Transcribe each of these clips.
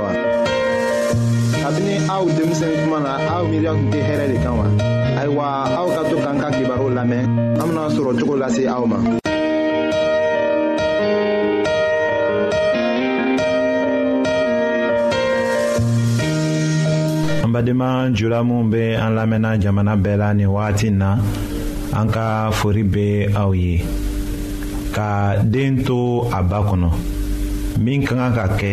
wa. kabini aw denmisɛn kuma na aw miiriya tun tɛ hɛrɛ de kan wa. ayiwa aw ka to k'an ka kibaru lamɛn an bena sɔrɔ cogo lase aw ma. an badenma jula minw be an lamɛnna jamana bɛɛ la nin wagati na an ka fori be aw ye ka den to a ba kɔnɔ min ka kan ka kɛ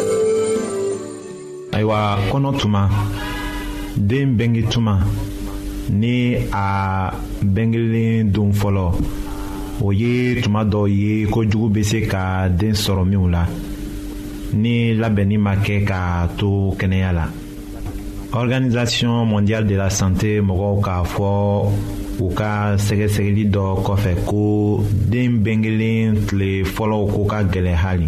ayiwa kɔnɔ tuma den bɛnge tuma ni a bɛngelen don fɔlɔ o ye tuma dɔw ye ko jugu bɛ se ka den sɔrɔ minw la ni labɛnni ma kɛ ka to kɛnɛya la. organisation mondiale de la santé mɔgɔw k'a fɔ u ka sɛgɛsɛgɛli dɔ kɔfɛ ko den bɛnkelen tile fɔlɔw ko ka gɛlɛn hali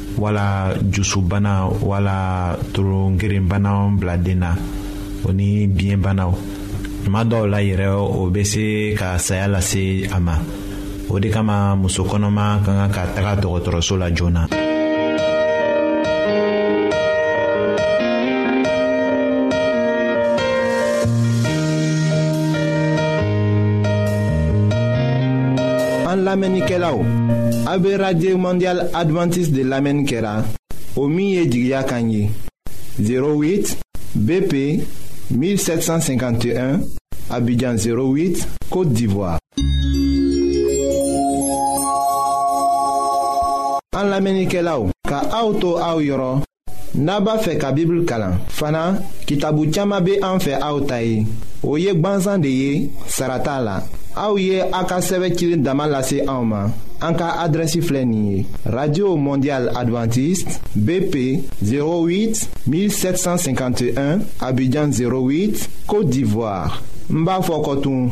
wala jusubana wala torongerenbana bila den na o ni biyɛnbanaw tuma dɔw la yɛrɛ o bɛ se ka saya lase a ma o de kama muso kɔnɔma ka kan ka taga dɔgɔtɔrɔso la joona. an lamɛnnikɛlaw A bɛ arajo mɔndiyal adventiste de lamɛnni kɛra o min ye jigiya kan ye 08 BP 1751 Abidjan 08 Côte d'Ivoire. An lamɛnnikɛlaw ka aw to aw yɔrɔ. n'a b'a fɛ ka bibulu kalan fana kitabu caman bɛ an fɛ aw ta ye o ye gwansan de ye sara t'a la aw ye a ka sɛbɛn cilen dama lase anw ma an ka adrɛsi filɛ nin ye radio mondial adventiste bp 08 1751 abidjan 08 côte d'ivoire n b'a fɔ kɔtun.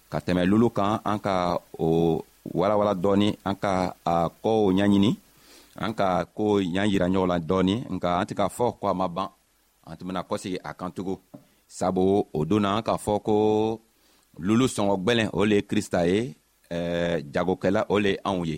ka tɛmɛ lulu kan an ka o walawala dɔɔni an ka a kɔɔw ɲaɲini an ka ko ɲa yira ɲɔgɔn la dɔɔni nka an tɛ k'a fɔ ko a ma ban an tun bena kɔsegi a kan tugun sabu o don na an k'a fɔ ko lulu sɔngɔ gwɛlɛn o le ye krista ye eh, jagokɛla o le ye anw ye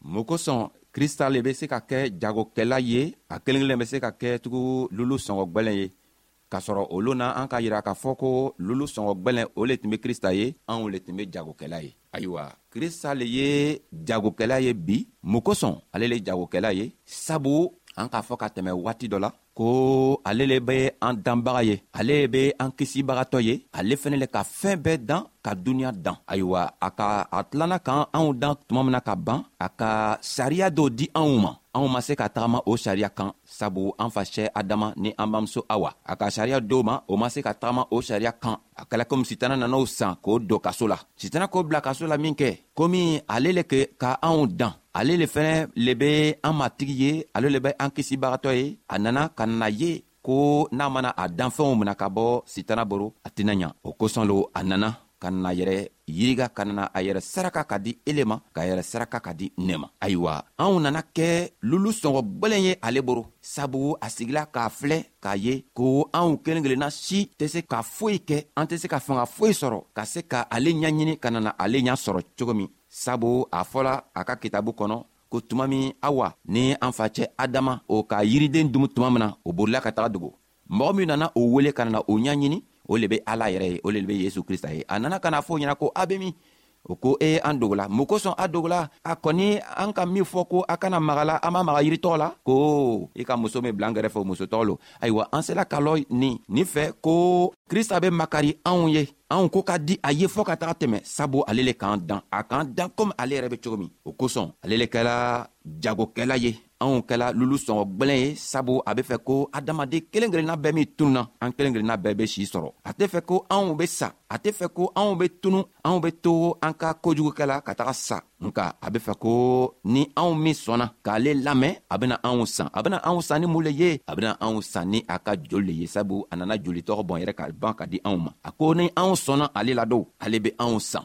mun kosɔn krista le bɛ se ka kɛ jagokɛla ye a kelen kelen bɛ se ka kɛ tugu lulu sɔngɔ gwɛlɛn ye k'a sɔrɔ olu na an ka yira k'a fɔ ko lulu sɔngɔ gwɛlɛn o le tun bɛ krista ye anw le tun bɛ jagokɛla ye ayiwa krista le ye jagokɛla ye bi mun kosɔn ale le jagokɛla ye sabu an k'a fɔ ka tɛmɛ waati dɔ la ko ale le be an danbaga ye ale be an kisibagatɔ ye ale fɛnɛ le ka fɛɛn bɛɛ dan ka duniɲa dan ayiwa a ka a tilana kan anw dan tuma mina ka ban a ka sariya dɔw di anw ma anw ma se ka tagama o sariya kan sabu an fa sɛ adama ni an bamuso awa a ka sariya dɔw ma o ma se ka tagama o sariya kan a kɛla komi sitana nan'o san k'o don kaso la sitana k'o bila kaso la min kɛ komi ale le ke ka anw dan ale le fɛnɛ le be an matigi ye ale le be an kisibagatɔ ye a nana ka na ye ko n'a mana a danfɛnw mina ka bɔ sitana boro a tɛna ɲa o kosɔn lo a nana ka na yɛrɛ yiriga ka nana a yɛrɛ saraka ka di ele ma k'a yɛrɛ saraka ka di ne ma ayiwa anw nana kɛ lulu sɔngɔ gwɛlɛn ye ale boro sabu a sigila k'a filɛ k'a ye ko anw kelen kelenna si tɛ se ka foyi kɛ an tɛ se ka fanga foyi sɔrɔ ka se ka ale ɲaɲini ka nana ale ɲa sɔrɔ cogo min sabu a fɔla a ka kitabu kɔnɔ ko tuma min awa ni an facɛ adama o ka yiriden dumu tuma min na o bolila ka taga dogo mɔgɔ min nana o wele ka nana o ɲaɲini o le be ala yɛrɛ ye o le be yesu krista ye a nana ka na fɔ ɲɛna ko a be min o ko e an dogola mun kosɔn a dogola a kɔni an ka min fɔ ko a kana magala an ma maga yiri tɔgɔ la ko i ka muso min bila an gɛrɛfɛ o muso tɔgɔ lo ayiwa an sela ka lɔ nin nin fɛ ko krista be makari anw ye anw ko ka di a ye fɔɔ ka taga tɛmɛ sabu ale le k'an dan a k'an dan komi ale yɛrɛ be cogo min o kosɔn ale le kɛla jagokɛla ye anw kɛla lulu sɔngɔ gwɛlɛn ye sabu a be fɛ ko adamaden kelen kelenna bɛɛ min tununa an kelen kelenna bɛɛ be sii sɔrɔ a tɛ fɛ ko anw be sa a tɛ fɛ ko anw be tunu anw be to an ka kojugukɛla ka taga sa nka a be fɛ ko ni anw min sɔnna k'ale lamɛn a bena anw san a bena anw san ni mun le ye a bena anw san ni a ka joli le ye sabu a nana joli tɔgɔ bɔn yɛrɛ ka ban ka di anw ma a ko ni anw sɔnna ale la don ale be anw san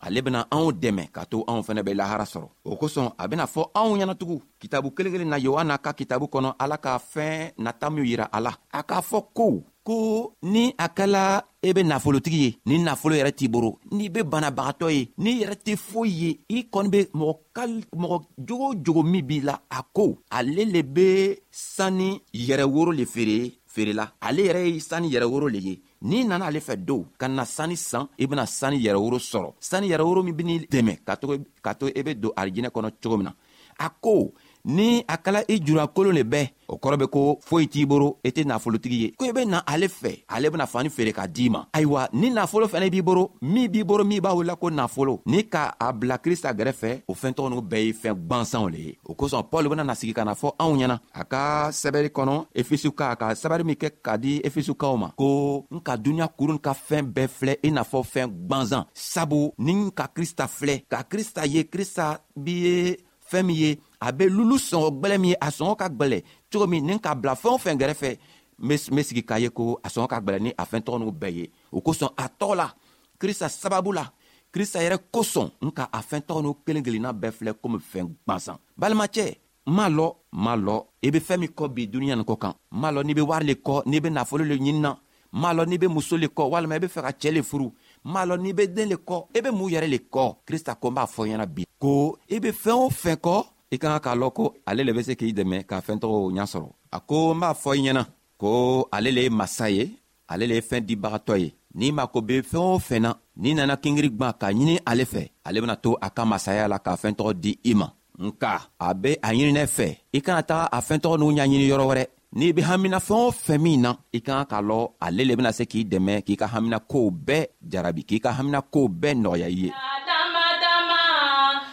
ale bena anw dɛmɛ ka to anw fɛnɛ bɛ lahara sɔrɔ o kosɔn a bena fɔ anw ɲɛnatugun kitabu kelen kelen na yohana ka kitabu kɔnɔ ala ka fɛɛn nata minw yira a la a k'a fɔ ko ko ni a kɛla e be nafolotigi ye ni nafolo yɛrɛ t'i boro n'i be banabagatɔ ye n'i yɛrɛ tɛ foyi ye i kɔni be mɔgɔ kal mɔgɔ jogo jogo min b'i la a ko ale le be sanni yɛrɛ woro le feere feerela ale yɛrɛ ye sanni yɛrɛ woro le ye n'i nana ale fɛ dow ka na sani san i bena sani yɛrɛworo sɔrɔ sani yɛrɛworo min ben'i dɛmɛ ka to ka to i e be don arijinɛ kɔnɔ cogo min na a ko ni a kala i jura kolon le bɛɛ o kɔrɔ be ko foyi t'i boro i e tɛ nafolotigi ye ko i e be na ale fɛ ale bena fani feere ka d'i ma ayiwa ni nafolo fɛnɛ b'i boro min b'i boro min b'a wulila ko nafolo ni ka a bila krista gɛrɛfɛ o fɛɛntɔgɔ n'u bɛɛ ye fɛɛn gwansanw le ye o kosɔn paul bena na sigi ka na fɔ anw ɲɛna a ka sɛbɛri kɔnɔ efesuka a ka sɛbɛri min kɛ ka di efesukaw ma ko n ka duniɲa kurun ka fɛɛn bɛɛ filɛ i n'a fɔ fɛɛn gwanzan sabu ni n ka krista filɛ ka krista ye krista bi ye fɛɛn min ye a be lulu sɔngɔ gwɛlɛ min ye a sɔngɔ ka gwɛlɛ cogo min ni ka bila fɛɛn o fɛn gɛrɛfɛ n be sigi k'a ye ko a sɔngɔ ka gwɛlɛ ni a fɛɛn tɔgɔ n'u bɛɛ ye o kosɔn a tɔgɔ la krista sababu la krista yɛrɛ kosɔn n ka a fɛɛn tɔgɔ n'u kelen kelenna bɛɛ filɛ komi fɛɛn gwansan balimacɛ m'a lɔ m'a lɔ i be fɛɛn min kɔ bi duniɲa nin kɔ kan m'a lɔ n'i be wari le kɔ n'i be nafolo le ɲini na m'a lɔ n'i be muso le kɔ walima i be fɛ ka cɛɛ le furu m'a lɔ n'i be den le kɔ i be mun yɛrɛ le kɔ krista ko n b'a fɔ ɲɛna bi ko i be fɛɛn o fɛn kɔ i ka kan k'a lɔn ko ale le be se k'i dɛmɛ k'a fɛɛn tɔgɔw ɲa sɔrɔ a ko n b'a fɔ i ɲɛna ko ale le ye masa ye ale le ye fɛɛn dibagatɔ ye n'i mako be fɛɛn o fɛn na n'i nana kengiri gwan k'a ɲini ale fɛ ale bena to a ka masaya la k'a fɛɛn tɔgɔ di i ma nka a be a ɲininɛ fɛ i kana taga a fɛɛn tɔgɔ n'u ɲaɲini yɔrɔ wɛrɛ n'i be hamina fɛɛn o fɛn min na i ka kan k'a lɔ ale le bena se k'i dɛmɛ k'i ka hamina kow bɛɛ jarabi k'i ka hamina kow bɛɛ nɔgɔya i ye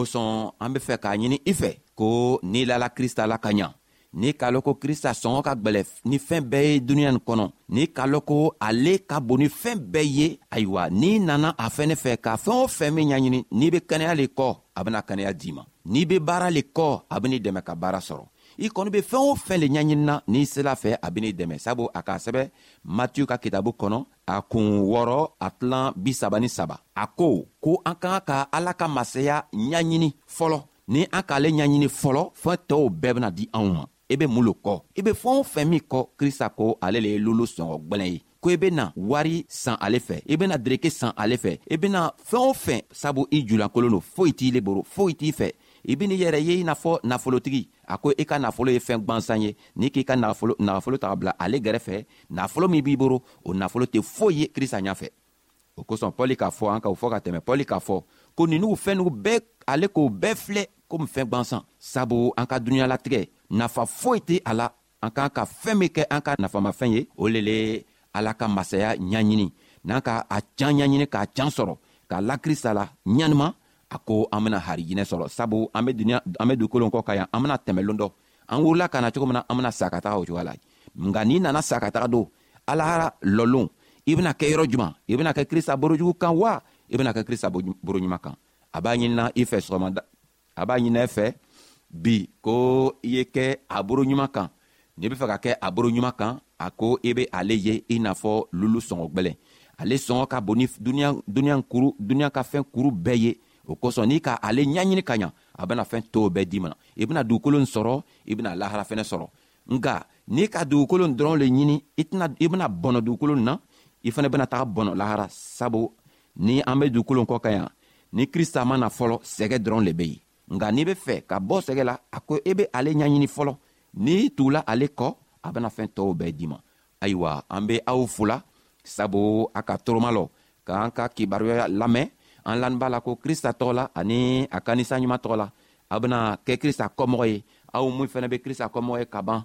kosɔn an be fɛ k'a ɲini i fɛ ko n'i lala krista la ka ɲa n'i k'a lɔn ko krista sɔngɔ ka gwɛlɛ ni fɛɛn bɛɛ ye duniɲa nin kɔnɔ n'i k'a lɔn ko ale ka bon ni fɛɛn bɛɛ ye ayiwa n'i nana a fɛnɛ fɛ ka fɛɛn o fɛn min ɲaɲini n'i be kɛnɛya le kɔ a bena kɛnɛya d'i ma n'i be baara le kɔ a ben'i dɛmɛ ka baara sɔrɔ i kɔni be fɛɛn o fɛn le ɲaɲinina n'i sela fɛ a ben'i dɛmɛ sabu a k'a sɛbɛ matiyu ka kitabu kɔnɔ a kun wɔɔrɔ a tilan bisaba ni saba a ko ko an ka ka ala ka masaya ɲaɲini fɔlɔ ni an k'ale ɲaɲini fɔlɔ fɛn tɔw bɛɛ bena di anw ma i be mun lo kɔ i be fɛɛn o fɛn min kɔ krista ko ale le ye lolo sɔngɔ gwɛlɛn ye ko i bena wari san ale fɛ i bena dereke san ale fɛ i bena fɛɛn o fɛn sabu i julankolon lo foyi t'i le boro foyi t'i fɛ i ben'i yɛrɛ ye i n'a fɔ nafolotigi a ko i ka nafolo ye fɛn gwansan ye n'i k'i ka nafolo nafolo ta bila ale gɛrɛfɛ nafolo min b'i boro o nafolo tɛ foyi ye krista ɲafɛ o kosɔn pɔli k'a fɔ an ka o fɔ ka tɛmɛ pɔli k'a fɔ ko ninnu fɛnnugu bɛɛ ale k'o bɛɛ filɛ komi fɛn gwansan sabu an ka dunuɲalatigɛ nafa foyi tɛ a la an k'an ka fɛɛn min kɛ an ka nafamafɛn ye o le le ala ka masaya ɲaɲini n'an ka a can ɲaɲini k'a can sɔrɔ k'a la krista la ɲanima a ko an bena harijinɛ sɔrɔ sabu an be duniya an be dugukolon kɔ ka yan an bena tɛmɛlon dɔ an wurila ka na cogo min na an bena sa ka taga o cogoya la nka n'i nana sa ka taga don alahara lɔlon i bena kɛ yɔrɔ juman i bena kɛ krista borojugu kan wa i bena kɛ krista boroɲuman kan a b'a ɲinina i fɛ sɔgɔma a b'a ɲinɛ fɛ bi ko i ye kɛ a boro ɲuman kan n'i be fɛ ka kɛ a boro ɲuman kan a ko i be ale ye i n'a fɔ lulu sɔngɔ gwɛlɛn ale sɔngɔ ka bon ni duniɲa kuru duniɲa ka fɛn kuru bɛɛ ye o kosɔn n'i ka ale ɲaɲini ka ɲa a bena fɛn tow bɛɛ di ma i bena dugukolo n sɔrɔ i bena lahara fɛnɛ sɔrɔ nka n'i ka dugukolo dɔrɔn le ɲini i bena bɔnɔ dugukolo na i fana bena taga bɔnɔ lahara sabu ni an be dugukolo kɔ ka yan ni krista ma na fɔlɔ sɛgɛ dɔrɔn le be yen nka n'i be fɛ ka bɔ sɛgɛ la a ko i e be ale ɲaɲini fɔlɔ n'i tugula ale kɔ a bena fɛɛn tɔɔw bɛɛ di ma ayiwa an be aw fola sabu a ka toroma lɔ k'an ka kibaruya lamɛn an lani b'a la ko krista tɔgɔ la ani a ka ninsanɲuman tɔgɔ la a bena kɛ krista kɔmɔgɔ ye aw min fɛnɛ be krista kɔmɔgɔ ye ka ban